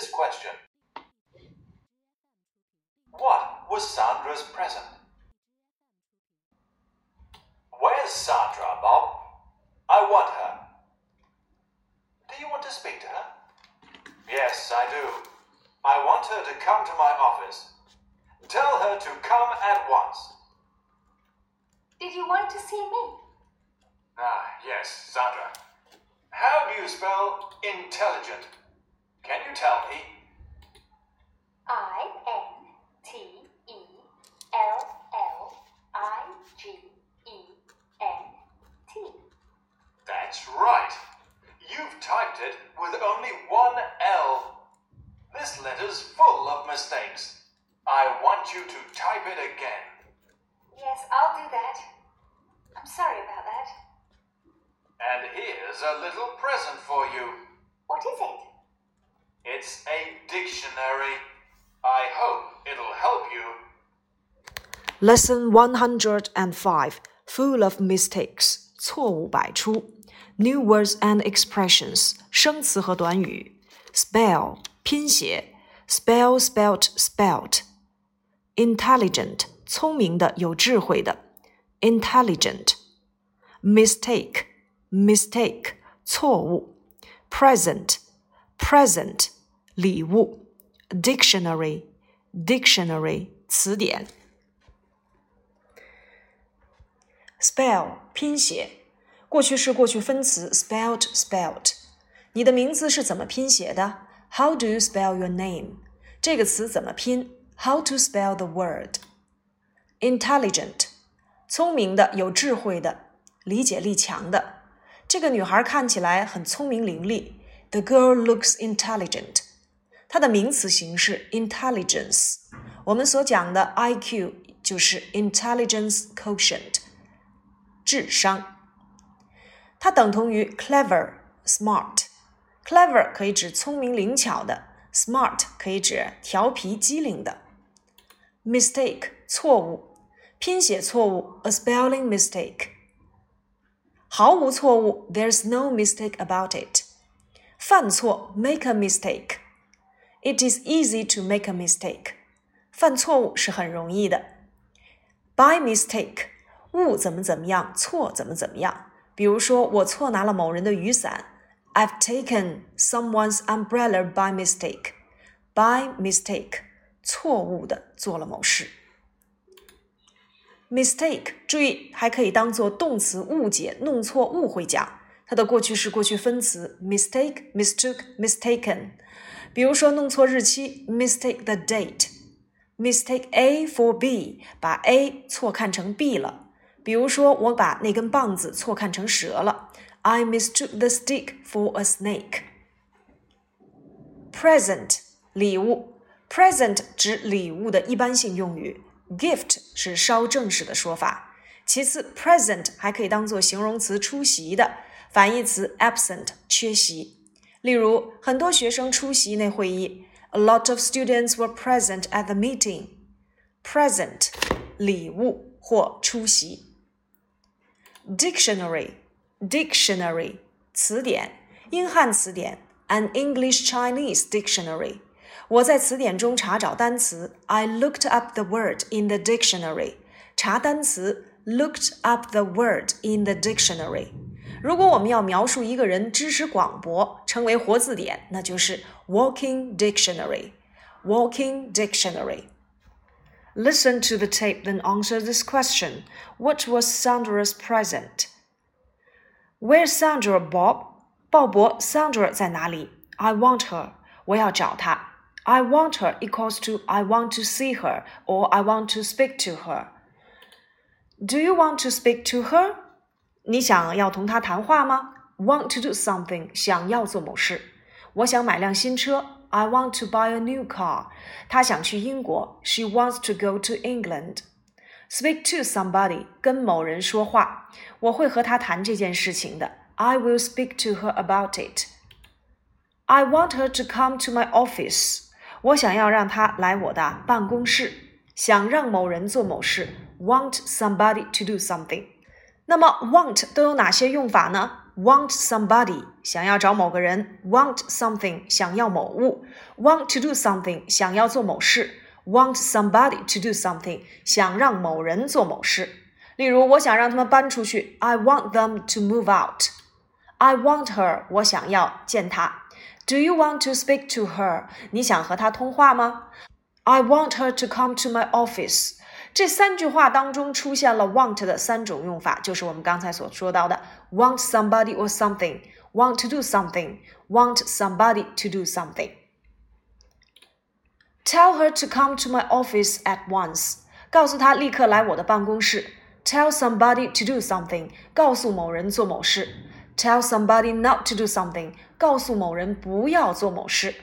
this question. What was Sandra's present? Where's Sandra, Bob? I want her. Do you want to speak to her? Yes, I do. I want her to come to my office. Tell her to come at once. Did you want to see me? Ah, yes, Sandra. How do you spell intelligent? Can you tell me? I N T E L L I G E N T. That's right. You've typed it with only one L. This letter's full of mistakes. I want you to type it again. Yes, I'll do that. I'm sorry about that. And here's a little present for you. What is it? It's a dictionary. I hope it'll help you. Lesson 105 Full of mistakes 错误百出 New words and expressions 生词和短语 Spell 拼写 Spell spelt spelt Intelligent 聪明的有智慧的 Intelligent Mistake mistake 错误 Present present 礼物 Dictionary dictionary 词典 spell 拼写，过去式过去分词 spelt spelt。你的名字是怎么拼写的？How do you spell your name？这个词怎么拼？How to spell the word？intelligent，聪明的、有智慧的、理解力强的。这个女孩看起来很聪明伶俐。 The girl looks intelligent。它的名词形式 intelligence。我们所讲的 IQ 就是 intelligence quotient。智商，它等同于 clever、smart。clever 可以指聪明灵巧的，smart 可以指调皮机灵的。mistake 错误，拼写错误 a spelling mistake。毫无错误，there's no mistake about it。 犯错 make a mistake。It is easy to make a mistake。犯错误是很容易的。By mistake。误怎么怎么样，错怎么怎么样。比如说，我错拿了某人的雨伞，I've taken someone's umbrella by mistake. By mistake，错误的做了某事。Mistake，注意还可以当做动词误解、弄错、误会讲。 它的过去式、过去分词 mistake、mistook、mistaken。比如说，弄错日期，mistake the date。Mistake A for B，把 A 错看成 B 了。比如说，我把那根棒子错看成蛇了。I mistook the stick for a snake. Present 礼物，present 指礼物的一般性用语，gift 是稍正式的说法。其次，present 还可以当做形容词出席的，反义词 absent 缺席。例如，很多学生出席那会议。A lot of students were present at the meeting. Present 礼物或出席。Dictionary, dictionary 词典，英汉词典，an English Chinese dictionary。我在词典中查找单词，I looked up the word in the dictionary。查单词，looked up the word in the dictionary。 如果我们要描述一个人知识广博，称为活字典，那就是 walking dictionary。walking dictionary。Listen to the tape, then answer this question. What was Sandra's present? Where's Sandra, Bob? 鲍勃，Sandra 在哪里？I want her. 我要找她。I want her equals to I want to see her or I want to speak to her. Do you want to speak to her? 你想要同她谈话吗？Want to do something，想要做某事。我想买辆新车。I want to buy a new car. 她想去英国。She wants to go to England. Speak to somebody. 跟某人说话。我会和他谈这件事情的。I will speak to her about it. I want her to come to my office. 我想要让她来我的办公室。想让某人做某事。Want somebody to do something. 那么 want 都有哪些用法呢 want somebody 想要找某个人，want something 想要某物，want to do something 想要做某事，want somebody to do something 想让某人做某事。例如，我想让他们搬出去，I want them to move out。I want her，我想要见她。Do you want to speak to her？你想和她通话吗？I want her to come to my office。这三句话当中出现了 want 的三种用法，就是我们刚才所说到的 want somebody or something, want to do something, want somebody to do something. Tell her to come to my office at once. 告诉她立刻来我的办公室。Tell somebody to do something. 告诉某人做某事。Tell somebody not to do something. 告诉某人不要做某事。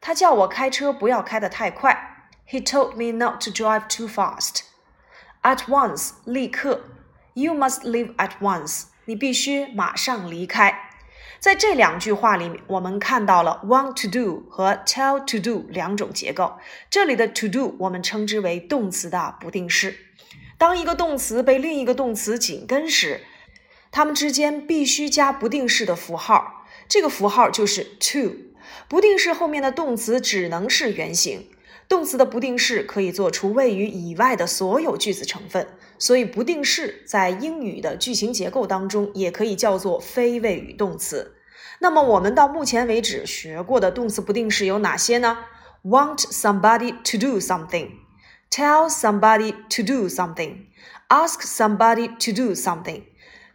他叫我开车不要开得太快。 He told me not to drive too fast. At once, 立刻。You must leave at once. 你必须马上离开。在这两句话里面，我们看到了 want to do 和 tell to do 两种结构。这里的 to do 我们称之为动词的不定式。当一个动词被另一个动词紧跟时，它们之间必须加不定式的符号。这个符号就是 to。不定式后面的动词只能是原形。动词的不定式可以做出谓语以外的所有句子成分，所以不定式在英语的句型结构当中也可以叫做非谓语动词。那么我们到目前为止学过的动词不定式有哪些呢？Want somebody to do something, tell somebody to do something, ask somebody to do something。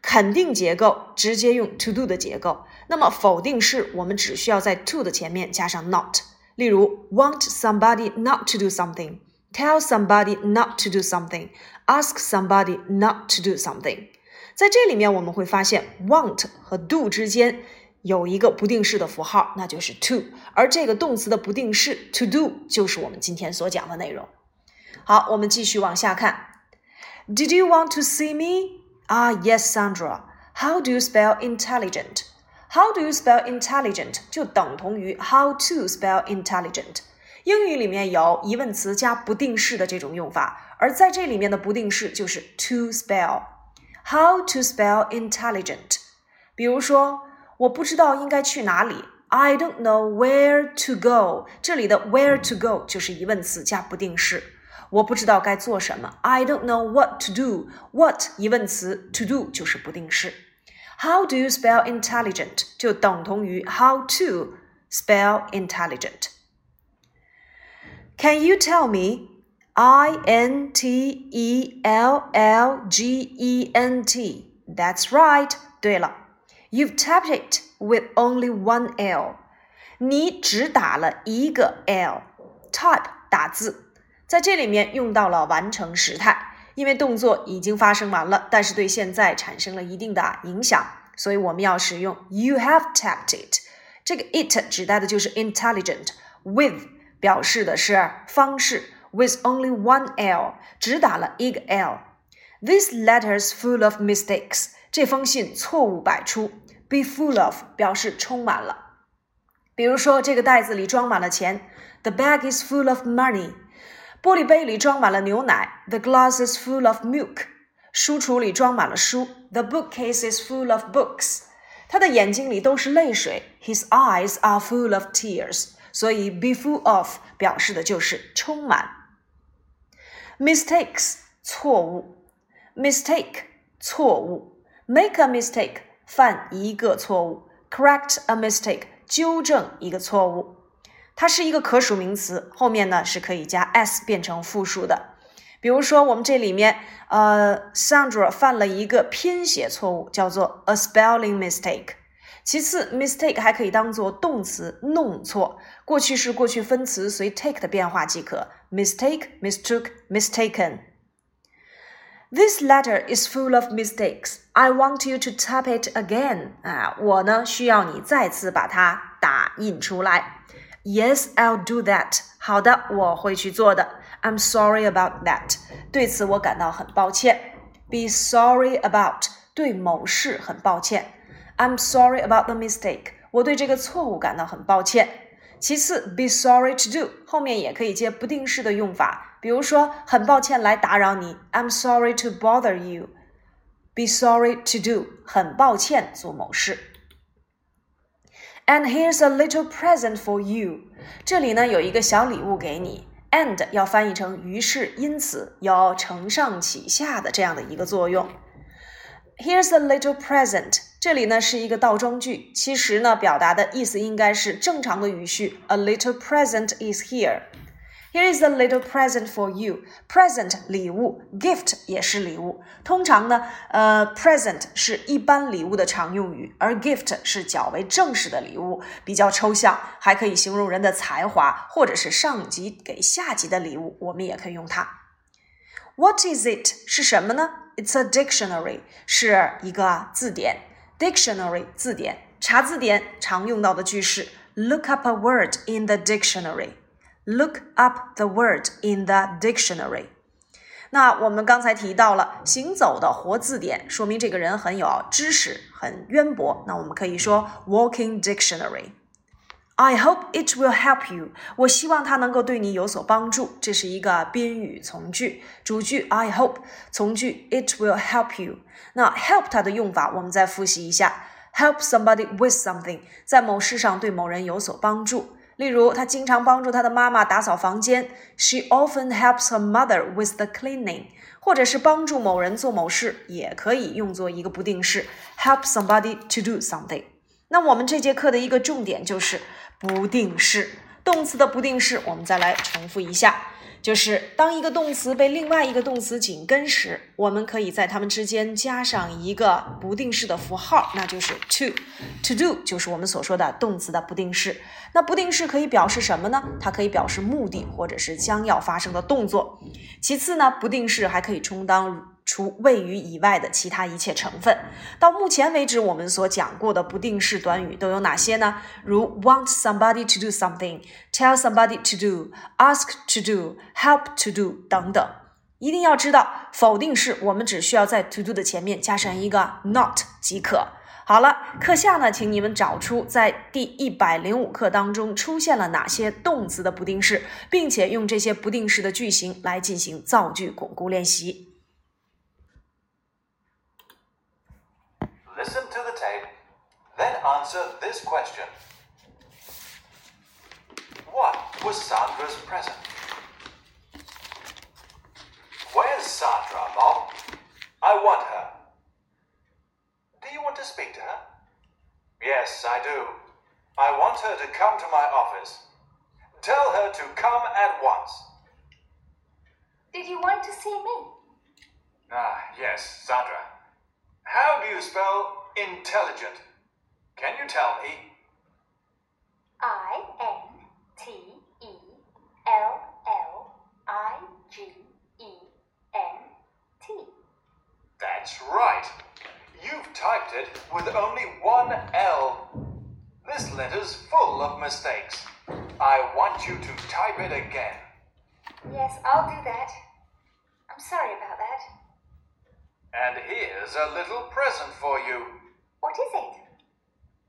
肯定结构直接用 to do 的结构，那么否定式我们只需要在 to 的前面加上 not。例如，want somebody not to do something, tell somebody not to do something, ask somebody not to do something。在这里面，我们会发现 want 和 do 之间有一个不定式的符号，那就是 to。而这个动词的不定式 to do 就是我们今天所讲的内容。好，我们继续往下看。Did you want to see me? Ah, yes, Sandra. How do you spell intelligent? How do you spell intelligent？就等同于 How to spell intelligent。英语里面有疑问词加不定式的这种用法，而在这里面的不定式就是 to spell。How to spell intelligent？比如说，我不知道应该去哪里。I don't know where to go。这里的 where to go 就是疑问词加不定式。我不知道该做什么。I don't know what to do。What 疑问词，to do 就是不定式。How do you spell intelligent 就等同于 how to spell intelligent. Can you tell me I N T E L L G E N T? That's right. 对了，You've tapped it with only one L. 你只打了一个 L。Type 打字，在这里面用到了完成时态。 因为动作已经发生完了，但是对现在产生了一定的影响，所以我们要使用 you have tapped it。这个 it 指代的就是 intelligent，with 表示的是方式，with only one l 只打了一个 l。This letter's full of mistakes。这封信错误百出。Be full of 表示充满了。比如说，这个袋子里装满了钱。The bag is full of money。玻璃杯里装满了牛奶，The glass is full of milk。书橱里装满了书，The bookcase is full of books。他的眼睛里都是泪水，His eyes are full of tears。所以，be full of 表示的就是充满。Mistakes 错误，mistake 错误，make a mistake 犯一个错误，correct a mistake 纠正一个错误。 它是一个可数名词，后面呢是可以加 s 变成复数的。比如说，我们这里面，呃，Sandra 犯了一个拼写错误，叫做 a spelling mistake。其次，mistake 还可以当做动词，弄错，过去式、过去分词随 take 的变化即可。mistake、mistook、mistaken。This letter is full of mistakes. I want you to type it again. 啊，我呢需要你再次把它打印出来。Yes, I'll do that. 好的，我会去做的。I'm sorry about that. 对此我感到很抱歉。Be sorry about 对某事很抱歉。I'm sorry about the mistake. 我对这个错误感到很抱歉。其次，be sorry to do 后面也可以接不定式的用法，比如说很抱歉来打扰你。I'm sorry to bother you. be sorry to do，很抱歉做某事。 And here's a little present for you，这里呢有一个小礼物给你。And 要翻译成于是因此，要承上启下的这样的一个作用。Here's a little present，这里呢是一个倒装句，其实呢表达的意思应该是正常的语序。A little present is here。Here is a little present for you. Present 礼物，gift 也是礼物。通常呢，呃，present 是一般礼物的常用语，而 gift 是较为正式的礼物，比较抽象，还可以形容人的才华，或者是上级给下级的礼物，我们也可以用它。What is it 是什么呢？It's a dictionary，是一个字典。Dictionary 字典，查字典常用到的句式。Look up a word in the dictionary。 Look up the word in the dictionary。那我们刚才提到了行走的活字典，说明这个人很有知识，很渊博。那我们可以说 walking dictionary。I hope it will help you。我希望它能够对你有所帮助。这是一个宾语从句，主句 I hope，从句 it will help you。那 help 它的用法，我们再复习一下：help somebody with something，在某事上对某人有所帮助。例如，他经常帮助他的妈妈打扫房间。She often helps her mother with the cleaning。或者是帮助某人做某事，也可以用作一个不定式，help somebody to do something。那我们这节课的一个重点就是不定式，动词的不定式，我们再来重复一下。就是当一个动词被另外一个动词紧跟时，我们可以在它们之间加上一个不定式的符号，那就是 to。to do 就是我们所说的动词的不定式。那不定式可以表示什么呢？它可以表示目的或者是将要发生的动作。其次呢，不定式还可以充当。除谓语以外的其他一切成分。到目前为止，我们所讲过的不定式短语都有哪些呢？如 want somebody to do something, tell somebody to do, ask to do, help to do 等等。一定要知道，否定式我们只需要在 to do 的前面加上一个 not 即可。好了，课下呢，请你们找出在第一百零五课当中出现了哪些动词的不定式，并且用这些不定式的句型来进行造句巩固练习。Answer this question. What was Sandra's present? Where's Sandra, Bob? I want her. Do you want to speak to her? Yes, I do. I want her to come to my office. Tell her to come at once. Did you want to see me? Ah, yes, Sandra. How do you spell intelligent? Can you tell me? I N T E L L I G E N T. That's right. You've typed it with only one L. This letter's full of mistakes. I want you to type it again. Yes, I'll do that. I'm sorry about that. And here's a little present for you. What is it?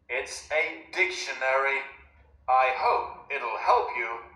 It's a dictionary. I hope it'll help you